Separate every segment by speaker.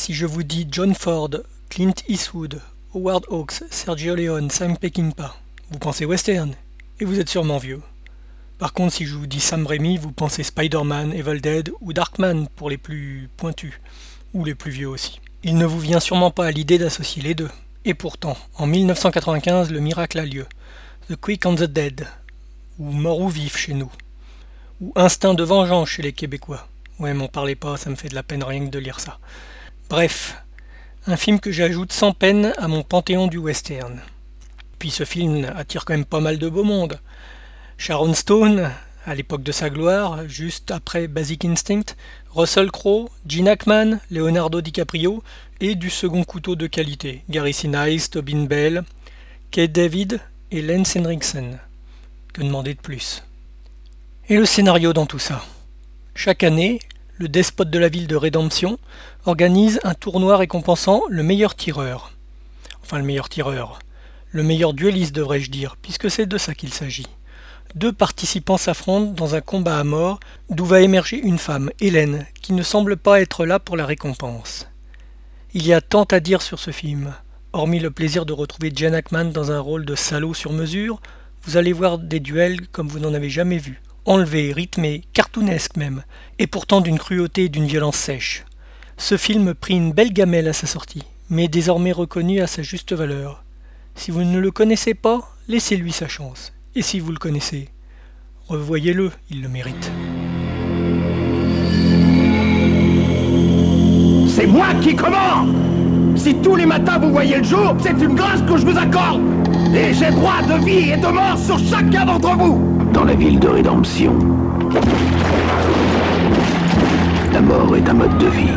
Speaker 1: Si je vous dis John Ford, Clint Eastwood, Howard Hawks, Sergio Leone, Sam Peckinpah, vous pensez western et vous êtes sûrement vieux. Par contre, si je vous dis Sam Raimi, vous pensez Spider-Man, Evil Dead ou Darkman pour les plus pointus, ou les plus vieux aussi. Il ne vous vient sûrement pas à l'idée d'associer les deux. Et pourtant, en 1995, le miracle a lieu. The Quick and the Dead, ou Mort ou Vif chez nous, ou Instinct de vengeance chez les Québécois. Ouais, m'en parlez pas, ça me fait de la peine rien que de lire ça. Bref, un film que j'ajoute sans peine à mon panthéon du western. Puis ce film attire quand même pas mal de beau monde. Sharon Stone, à l'époque de sa gloire, juste après Basic Instinct, Russell Crowe, Gene Hackman, Leonardo DiCaprio et du second couteau de qualité, Gary Sinise, Tobin Bell, Kate David et Lance Henriksen. Que demander de plus? Et le scénario dans tout ça? Chaque année, le despote de la ville de Rédemption organise un tournoi récompensant le meilleur tireur. Enfin le meilleur tireur. Le meilleur dueliste devrais-je dire, puisque c'est de ça qu'il s'agit deux participants s'affrontent dans un combat à mort d'où va émerger une femme, Hélène, qui ne semble pas être là pour la récompense. Il y a tant à dire sur ce film. Hormis le plaisir de retrouver Jen Hackman dans un rôle de salaud sur mesure, vous allez voir des duels comme vous n'en avez jamais vu, enlevés, rythmés, cartoonesques même, et pourtant d'une cruauté et d'une violence sèche. Ce film prit une belle gamelle à sa sortie, mais désormais reconnu à sa juste valeur. Si vous ne le connaissez pas, laissez-lui sa chance. Et si vous le connaissez, revoyez-le, il le mérite.
Speaker 2: C'est moi qui commande Si tous les matins vous voyez le jour, c'est une grâce que je vous accorde Et j'ai droit de vie et de mort sur chacun d'entre vous
Speaker 3: Dans la ville de Rédemption, la mort est un mode de vie.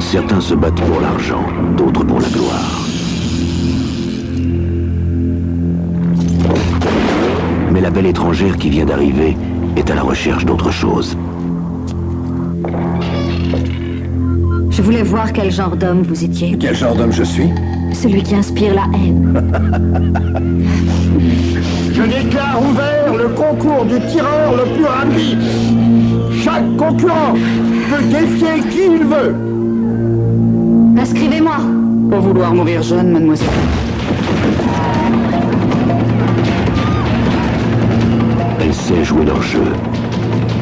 Speaker 3: Certains se battent pour l'argent, d'autres pour la gloire. mais la belle étrangère qui vient d'arriver est à la recherche d'autre chose.
Speaker 4: Je voulais voir quel genre d'homme vous étiez.
Speaker 2: Quel genre d'homme je suis
Speaker 4: Celui qui inspire la haine.
Speaker 2: je déclare ouvert le concours du tireur le plus rapide. Chaque concurrent peut défier qui il veut.
Speaker 4: Inscrivez-moi.
Speaker 5: Pour vouloir mourir jeune, mademoiselle.
Speaker 3: sait jouer leur jeu.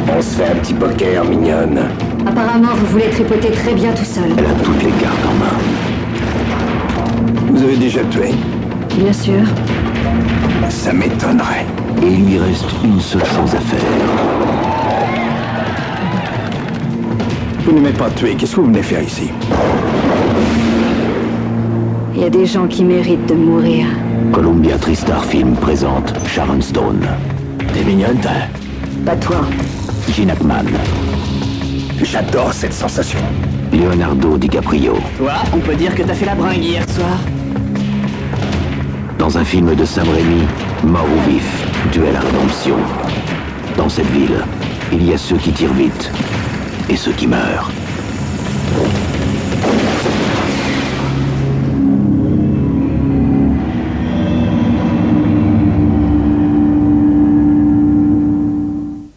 Speaker 2: On se fait un petit poker, mignonne.
Speaker 4: Apparemment, vous voulez tripoter très bien tout seul.
Speaker 3: Elle a toutes les cartes en main.
Speaker 2: Vous avez déjà tué
Speaker 4: Bien sûr.
Speaker 2: Ça m'étonnerait.
Speaker 3: Et il lui reste une seule chose à faire.
Speaker 2: Vous n'aimez pas tuer, qu'est-ce que vous venez faire ici
Speaker 4: Il y a des gens qui méritent de mourir.
Speaker 3: Columbia Tristar Film présente Sharon Stone.
Speaker 2: T'es mignonne,
Speaker 4: Pas toi.
Speaker 3: Gene Hackman.
Speaker 2: J'adore cette sensation.
Speaker 3: Leonardo DiCaprio.
Speaker 5: Toi, on peut dire que t'as fait la bringue hier soir.
Speaker 3: Dans un film de Sam Raimi, Mort ou vif, duel à rédemption. Dans cette ville, il y a ceux qui tirent vite et ceux qui meurent.